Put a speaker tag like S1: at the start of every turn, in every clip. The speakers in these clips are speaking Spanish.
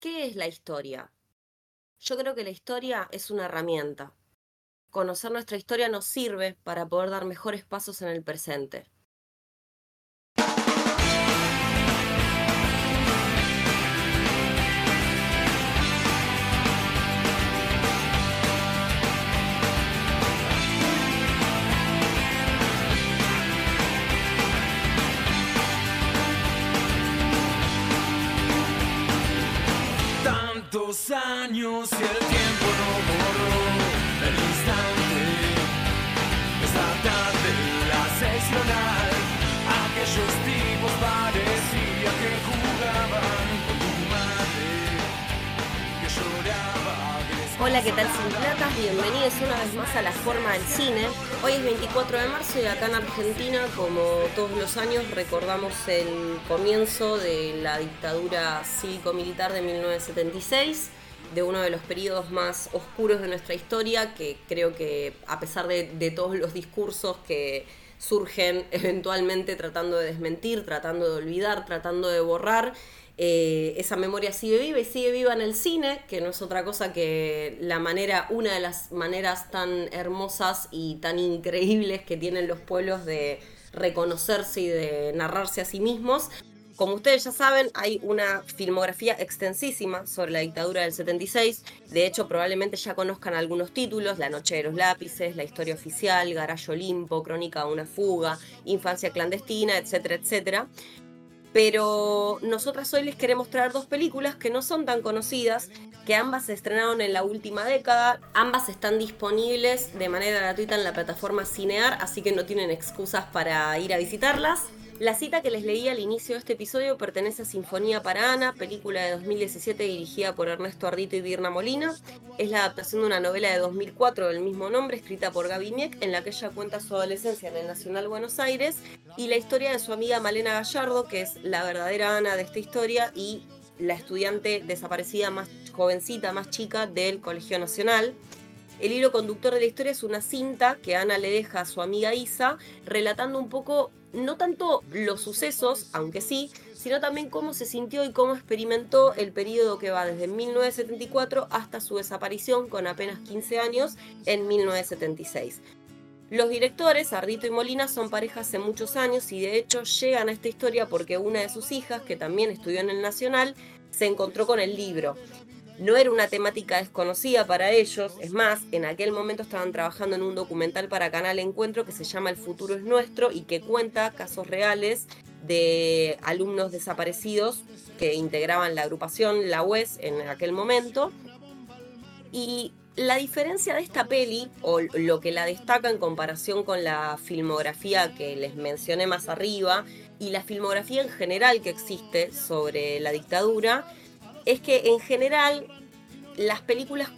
S1: ¿Qué es la historia? Yo creo que la historia es una herramienta. Conocer nuestra historia nos sirve para poder dar mejores pasos en el presente.
S2: Tantos años y el tiempo no borró el instante. Esta tarde
S1: Hola, ¿qué tal Platas? Bienvenidos una vez más a La Forma del Cine. Hoy es 24 de marzo y acá en Argentina, como todos los años, recordamos el comienzo de la dictadura cívico-militar de 1976, de uno de los periodos más oscuros de nuestra historia, que creo que a pesar de todos los discursos que surgen eventualmente tratando de desmentir, tratando de olvidar, tratando de borrar, eh, esa memoria sigue viva y sigue viva en el cine, que no es otra cosa que la manera, una de las maneras tan hermosas y tan increíbles que tienen los pueblos de reconocerse y de narrarse a sí mismos. Como ustedes ya saben, hay una filmografía extensísima sobre la dictadura del 76. De hecho, probablemente ya conozcan algunos títulos: La Noche de los Lápices, La Historia Oficial, Garayo Olimpo, Crónica de una Fuga, Infancia Clandestina, etcétera, etcétera pero nosotras hoy les queremos traer dos películas que no son tan conocidas, que ambas se estrenaron en la última década, ambas están disponibles de manera gratuita en la plataforma Cinear, así que no tienen excusas para ir a visitarlas. La cita que les leí al inicio de este episodio pertenece a Sinfonía para Ana, película de 2017 dirigida por Ernesto Ardito y Dirna Molina. Es la adaptación de una novela de 2004 del mismo nombre, escrita por Gaby Miek, en la que ella cuenta su adolescencia en el Nacional Buenos Aires y la historia de su amiga Malena Gallardo, que es la verdadera Ana de esta historia y la estudiante desaparecida más jovencita, más chica del Colegio Nacional. El hilo conductor de la historia es una cinta que Ana le deja a su amiga Isa, relatando un poco no tanto los sucesos, aunque sí, sino también cómo se sintió y cómo experimentó el periodo que va desde 1974 hasta su desaparición con apenas 15 años en 1976. Los directores, Ardito y Molina, son pareja hace muchos años y de hecho llegan a esta historia porque una de sus hijas, que también estudió en el Nacional, se encontró con el libro. No era una temática desconocida para ellos, es más, en aquel momento estaban trabajando en un documental para Canal Encuentro que se llama El futuro es nuestro y que cuenta casos reales de alumnos desaparecidos que integraban la agrupación La UES en aquel momento. Y la diferencia de esta peli, o lo que la destaca en comparación con la filmografía que les mencioné más arriba, y la filmografía en general que existe sobre la dictadura, es que en general las películas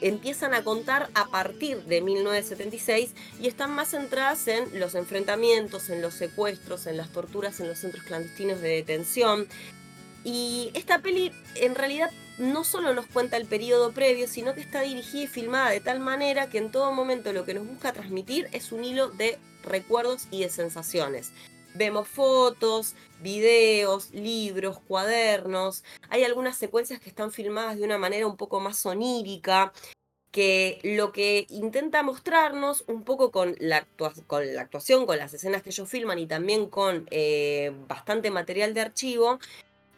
S1: empiezan a contar a partir de 1976 y están más centradas en los enfrentamientos, en los secuestros, en las torturas en los centros clandestinos de detención. Y esta peli en realidad no solo nos cuenta el periodo previo, sino que está dirigida y filmada de tal manera que en todo momento lo que nos busca transmitir es un hilo de recuerdos y de sensaciones. Vemos fotos, videos, libros, cuadernos. Hay algunas secuencias que están filmadas de una manera un poco más sonírica, que lo que intenta mostrarnos un poco con la, con la actuación, con las escenas que ellos filman y también con eh, bastante material de archivo,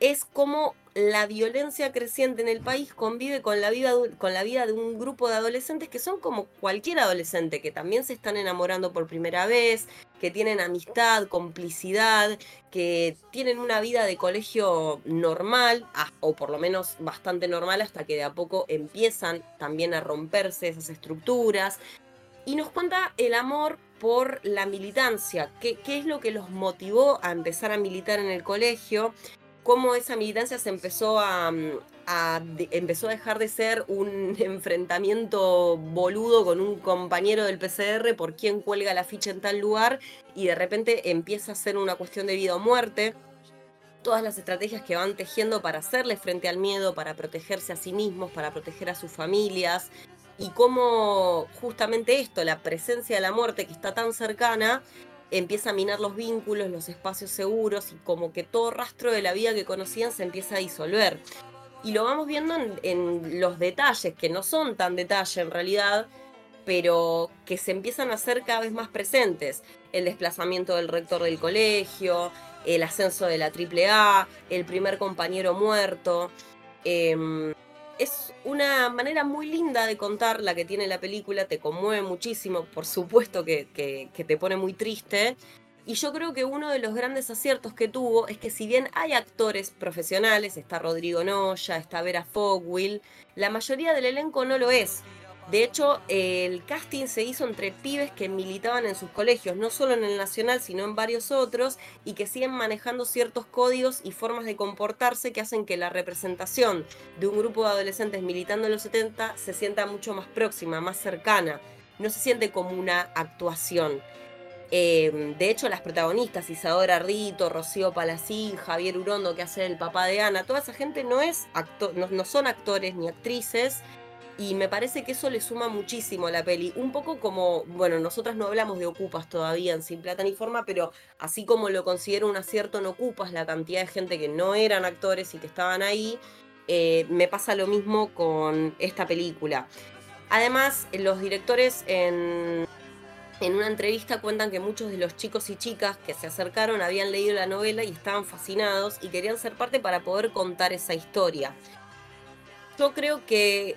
S1: es cómo la violencia creciente en el país convive con la, vida, con la vida de un grupo de adolescentes que son como cualquier adolescente, que también se están enamorando por primera vez, que tienen amistad, complicidad, que tienen una vida de colegio normal, o por lo menos bastante normal, hasta que de a poco empiezan también a romperse esas estructuras. Y nos cuenta el amor por la militancia, qué, qué es lo que los motivó a empezar a militar en el colegio cómo esa militancia se empezó a, mm, empezó a dejar de ser un enfrentamiento boludo con un compañero del PCR por quién cuelga la ficha en tal lugar y de repente empieza a ser una cuestión de vida o muerte. Todas las estrategias que van tejiendo para hacerle frente al miedo, para protegerse a sí mismos, para proteger a sus familias, y cómo justamente esto, la presencia de la muerte que está tan cercana, empieza a minar los vínculos, los espacios seguros y como que todo rastro de la vida que conocían se empieza a disolver. Y lo vamos viendo en, los detalles, que no son tan detalle en realidad, pero que se empiezan a hacer cada vez más presentes. El desplazamiento del rector del colegio, el ascenso de la AAA, el primer compañero muerto. Em, es una manera muy linda de contar la que tiene la película, te conmueve muchísimo, por supuesto que, que, te pone muy triste. Y yo creo que uno de los grandes aciertos que tuvo es que si bien hay actores profesionales, está Rodrigo Noya, está Vera Fogwill, la mayoría del elenco no lo es. De hecho, el casting se hizo entre pibes que militaban en sus colegios, no solo en el Nacional, sino en varios otros, y que siguen manejando ciertos códigos y formas de comportarse que hacen que la representación de un grupo de adolescentes militando en los 70 se sienta mucho más próxima, más cercana. No se siente como una actuación. Em, de hecho, las protagonistas, Isadora Rito, Rocío Palacín, Javier Urondo, que hace el papá de Ana, toda esa gente no, es no son actores ni actrices, y me parece que eso le suma muchísimo a la peli. Un poco como, bueno, nosotras no hablamos de ocupas todavía en Sin Plata ni Forma, pero así como lo considero un acierto en ocupas, la cantidad de gente que no eran actores y que estaban ahí, eh, me pasa lo mismo con esta película. Además, los directores en, en una entrevista cuentan que muchos de los chicos y chicas que se acercaron habían leído la novela y estaban fascinados y querían ser parte para poder contar esa historia. Yo creo que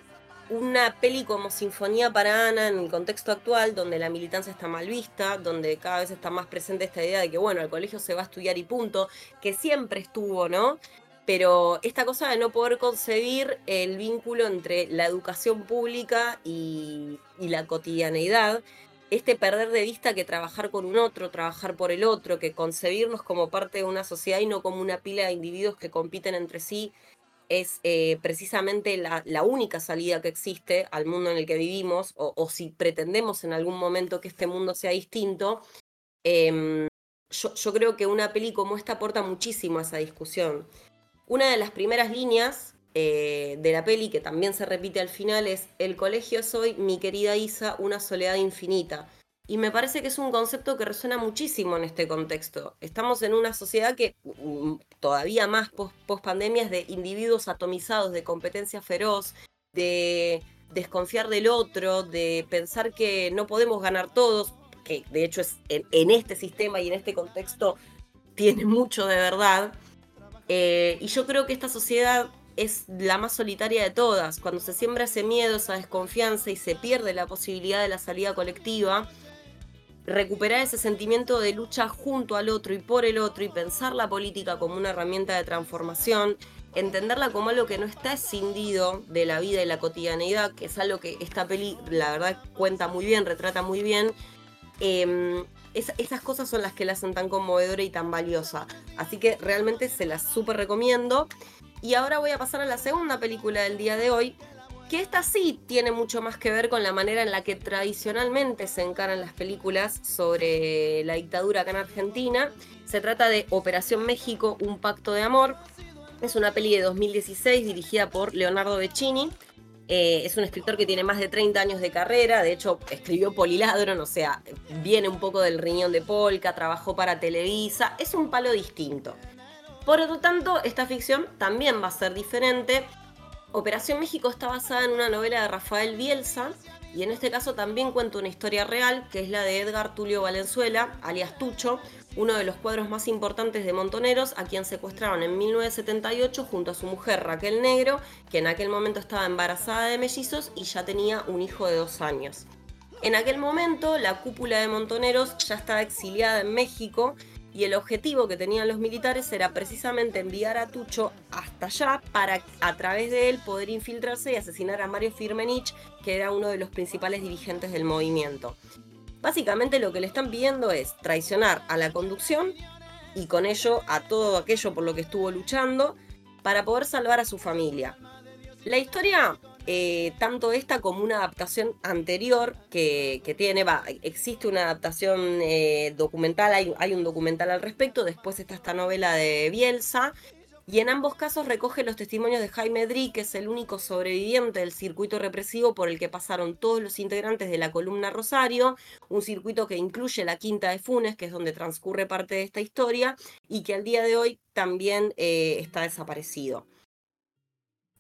S1: una peli como Sinfonía para Ana en el contexto actual, donde la militancia está mal vista, donde cada vez está más presente esta idea de que, bueno, al colegio se va a estudiar y punto, que siempre estuvo, ¿no? Pero esta cosa de no poder concebir el vínculo entre la educación pública y, y la cotidianeidad, este perder de vista que trabajar con un otro, trabajar por el otro, que concebirnos como parte de una sociedad y no como una pila de individuos que compiten entre sí es eh, precisamente la, única salida que existe al mundo en el que vivimos, o, si pretendemos en algún momento que este mundo sea distinto, em, yo, creo que una peli como esta aporta muchísimo a esa discusión. Una de las primeras líneas eh, de la peli, que también se repite al final, es, el colegio soy, mi querida Isa, una soledad infinita. Y me parece que es un concepto que resuena muchísimo en este contexto. Estamos en una sociedad que mm, todavía más post, pandemia de individuos atomizados, de competencia feroz, de desconfiar del otro, de pensar que no podemos ganar todos, que de hecho es en, este sistema y en este contexto tiene mucho de verdad. Eh, y yo creo que esta sociedad es la más solitaria de todas. Cuando se siembra ese miedo, esa desconfianza y se pierde la posibilidad de la salida colectiva, recuperar ese sentimiento de lucha junto al otro y por el otro y pensar la política como una herramienta de transformación, entenderla como algo que no está escindido de la vida y la cotidianeidad, que es algo que esta peli la verdad cuenta muy bien, retrata muy bien. Em, esas cosas son las que la hacen tan conmovedora y tan valiosa. Así que realmente se las súper recomiendo. Y ahora voy a pasar a la segunda película del día de hoy, que esta sí tiene mucho más que ver con la manera en la que tradicionalmente se encaran las películas sobre la dictadura acá en Argentina. Se trata de Operación México, un pacto de amor. Es una peli de 2016 dirigida por Leonardo Beccini. Eh, es un escritor que tiene más de 30 años de carrera, de hecho escribió Poliladron, o sea, viene un poco del riñón de Polka, trabajó para Televisa, es un palo distinto. Por lo tanto, esta ficción también va a ser diferente Operación México está basada en una novela de Rafael Bielsa y en este caso también cuenta una historia real que es la de Edgar Tulio Valenzuela, alias Tucho, uno de los cuadros más importantes de Montoneros, a quien secuestraron en 1978 junto a su mujer Raquel Negro, que en aquel momento estaba embarazada de mellizos y ya tenía un hijo de dos años. En aquel momento la cúpula de Montoneros ya estaba exiliada en México y el objetivo que tenían los militares era precisamente enviar a Tucho hasta allá para a través de él poder infiltrarse y asesinar a Mario Firmenich, que era uno de los principales dirigentes del movimiento. Básicamente lo que le están pidiendo es traicionar a la conducción y con ello a todo aquello por lo que estuvo luchando para poder salvar a su familia. La historia eh, tanto esta como una adaptación anterior que, tiene, va, existe una adaptación eh, documental, hay, un documental al respecto, después está esta novela de Bielsa, y en ambos casos recoge los testimonios de Jaime Dri, que es el único sobreviviente del circuito represivo por el que pasaron todos los integrantes de la columna Rosario, un circuito que incluye la Quinta de Funes, que es donde transcurre parte de esta historia, y que al día de hoy también eh, está desaparecido.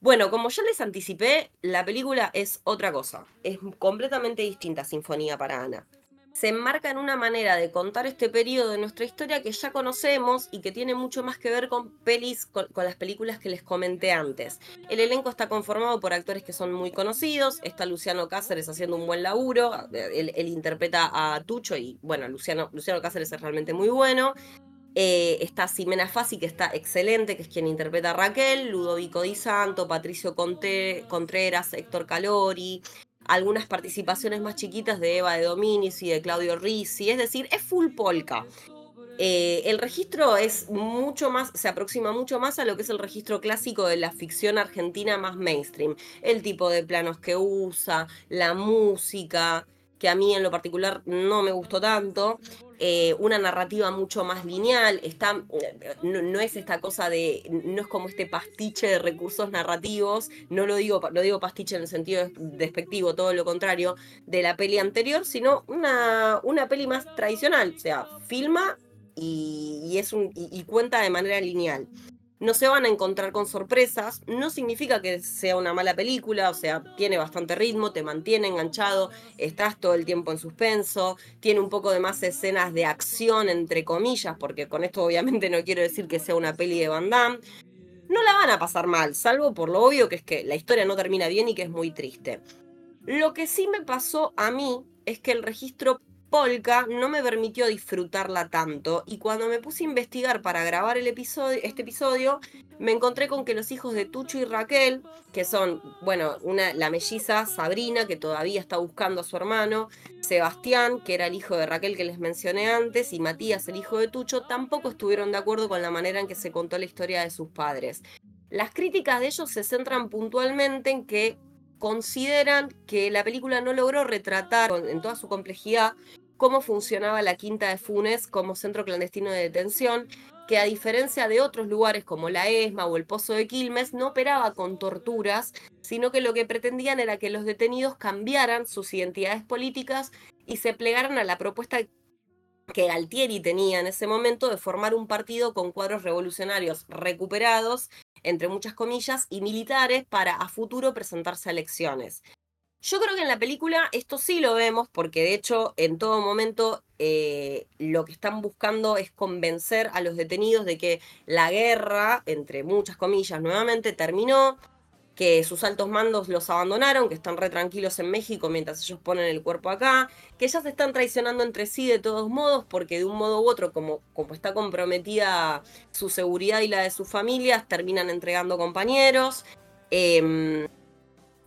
S1: Bueno, como ya les anticipé, la película es otra cosa. Es completamente distinta a Sinfonía para Ana. Se enmarca en una manera de contar este periodo de nuestra historia que ya conocemos y que tiene mucho más que ver con pelis, con, las películas que les comenté antes. El elenco está conformado por actores que son muy conocidos. Está Luciano Cáceres haciendo un buen laburo. Él, él interpreta a Tucho y bueno, Luciano, Luciano Cáceres es realmente muy bueno. Eh, está Ximena Fassi, que está excelente, que es quien interpreta a Raquel, Ludovico Di Santo, Patricio Contreras, Héctor Calori, algunas participaciones más chiquitas de Eva de Dominis y de Claudio Rizzi, es decir, es full polka. Eh, el registro es mucho más, se aproxima mucho más a lo que es el registro clásico de la ficción argentina más mainstream. El tipo de planos que usa, la música, que a mí en lo particular no me gustó tanto. eh, una narrativa mucho más lineal, está, no, no es esta cosa de, no es como este pastiche de recursos narrativos, no lo digo, lo digo pastiche en el sentido despectivo, todo lo contrario, de la peli anterior, sino una, una peli más tradicional, o sea, filma y, y es un, y cuenta de manera lineal. No se van a encontrar con sorpresas, no significa que sea una mala película, o sea, tiene bastante ritmo, te mantiene enganchado, estás todo el tiempo en suspenso, tiene un poco de más escenas de acción, entre comillas, porque con esto obviamente no quiero decir que sea una peli de Van Damme. No la van a pasar mal, salvo por lo obvio que es que la historia no termina bien y que es muy triste. Lo que sí me pasó a mí es que el registro polka no me permitió disfrutarla tanto y cuando me puse a investigar para grabar este episodio, me encontré con que los hijos de Tucho y Raquel, que son, bueno, una, la melliza Sabrina, que todavía está buscando a su hermano, Sebastián, que era el hijo de Raquel que les mencioné antes, y Matías, el hijo de Tucho, tampoco estuvieron de acuerdo con la manera en que se contó la historia de sus padres. Las críticas de ellos se centran puntualmente en que consideran que la película no logró retratar en toda su complejidad cómo funcionaba la Quinta de Funes como centro clandestino de detención, que a diferencia de otros lugares como la ESMA o el Pozo de Quilmes, no operaba con torturas, sino que lo que pretendían era que los detenidos cambiaran sus identidades políticas y se plegaran a la propuesta que Galtieri tenía en ese momento de formar un partido con cuadros revolucionarios recuperados, entre muchas comillas, y militares para a futuro presentarse a elecciones. Yo creo que en la película esto sí lo vemos, porque de hecho en todo momento eh, lo que están buscando es convencer a los detenidos de que la guerra, entre muchas comillas, nuevamente terminó, que sus altos mandos los abandonaron, que están re tranquilos en México mientras ellos ponen el cuerpo acá, que ya se están traicionando entre sí de todos modos, porque de un modo u otro, como, como está comprometida su seguridad y la de sus familias, terminan entregando compañeros. Eh,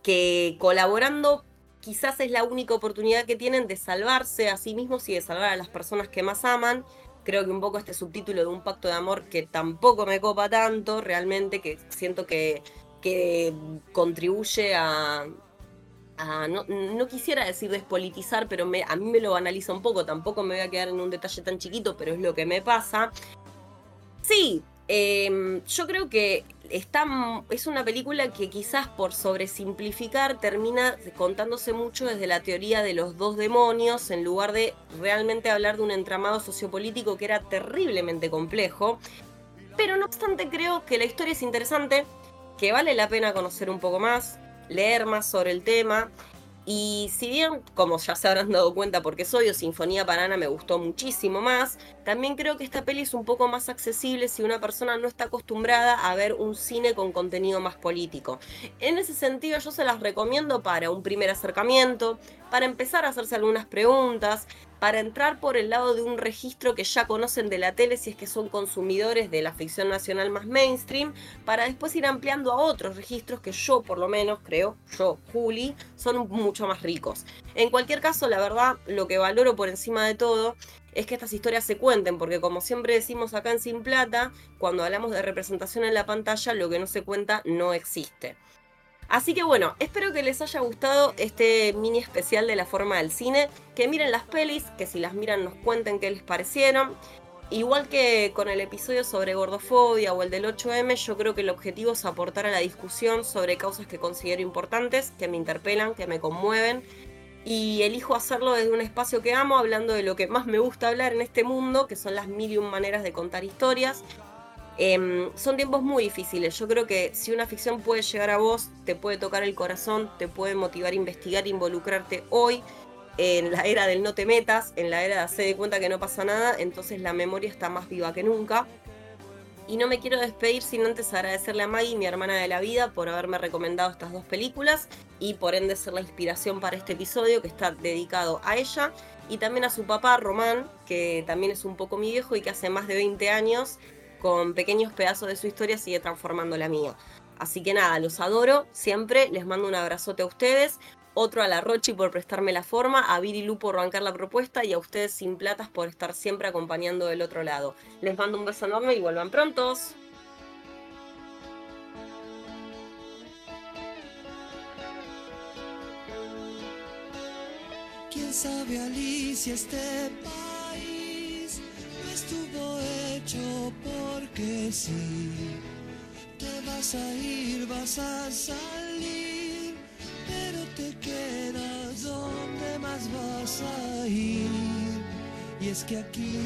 S1: que colaborando quizás es la única oportunidad que tienen de salvarse a sí mismos y de salvar a las personas que más aman. Creo que un poco este subtítulo de un pacto de amor que tampoco me copa tanto, realmente, que siento que, que contribuye a, no, quisiera decir despolitizar, pero a mí me lo analiza un poco, tampoco me voy a quedar en un detalle tan chiquito, pero es lo que me pasa. Sí, eh, yo creo que está, es una película que quizás por sobresimplificar termina contándose mucho desde la teoría de los dos demonios en lugar de realmente hablar de un entramado sociopolítico que era terriblemente complejo. Pero no obstante creo que la historia es interesante, que vale la pena conocer un poco más, leer más sobre el tema. Y si bien, como ya se habrán dado cuenta porque soy o Sinfonía Banana me gustó muchísimo más, también creo que esta peli es un poco más accesible si una persona no está acostumbrada a ver un cine con contenido más político. En ese sentido yo se las recomiendo para un primer acercamiento, para empezar a hacerse algunas preguntas, para entrar por el lado de un registro que ya conocen de la tele si es que son consumidores de la ficción nacional más mainstream, para después ir ampliando a otros registros que yo por lo menos creo, yo, Juli, son mucho más ricos. En cualquier caso, la verdad, lo que valoro por encima de todo es que estas historias se cuenten, porque como siempre decimos acá en Sin Plata, cuando hablamos de representación en la pantalla, lo que no se cuenta no existe. Así que bueno, espero que les haya gustado este mini especial de la forma del cine, que miren las pelis, que si las miran nos cuenten qué les parecieron. Igual que con el episodio sobre gordofobia o el del 8M, yo creo que el objetivo es aportar a la discusión sobre causas que considero importantes, que me interpelan, que me conmueven. Y elijo hacerlo desde un espacio que amo, hablando de lo que más me gusta hablar en este mundo, que son las mil y un maneras de contar historias. Em, son tiempos muy difíciles. Yo creo que si una ficción puede llegar a vos, te puede tocar el corazón, te puede motivar a investigar, involucrarte hoy, en la era del no te metas, en la era de hacer de cuenta que no pasa nada, entonces la memoria está más viva que nunca. Y no me quiero despedir sin antes agradecerle a Maggie, mi hermana de la vida, por haberme recomendado estas dos películas y por ende ser la inspiración para este episodio que está dedicado a ella y también a su papá Román, que también es un poco mi viejo y que hace más de 20 años con pequeños pedazos de su historia sigue transformando la mía. Así que nada, los adoro siempre, les mando un abrazote a ustedes, otro a la Rochi por prestarme la forma, a Viri Lu por bancar la propuesta y a ustedes sin platas por estar siempre acompañando del otro lado. Les mando un beso enorme y vuelvan prontos.
S3: ¿Quién sabe Alicia este país no estuvo hecho porque sí? Te vas a ir, vas a salir, pero te quedas donde más vas a ir. Y es que aquí,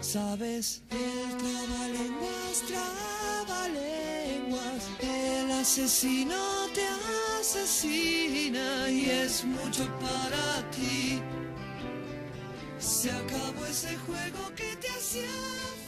S3: sabes, el trabalenguas, trabalenguas, el asesino te asesina y es mucho para ti. Se acabó ese juego que te hacía.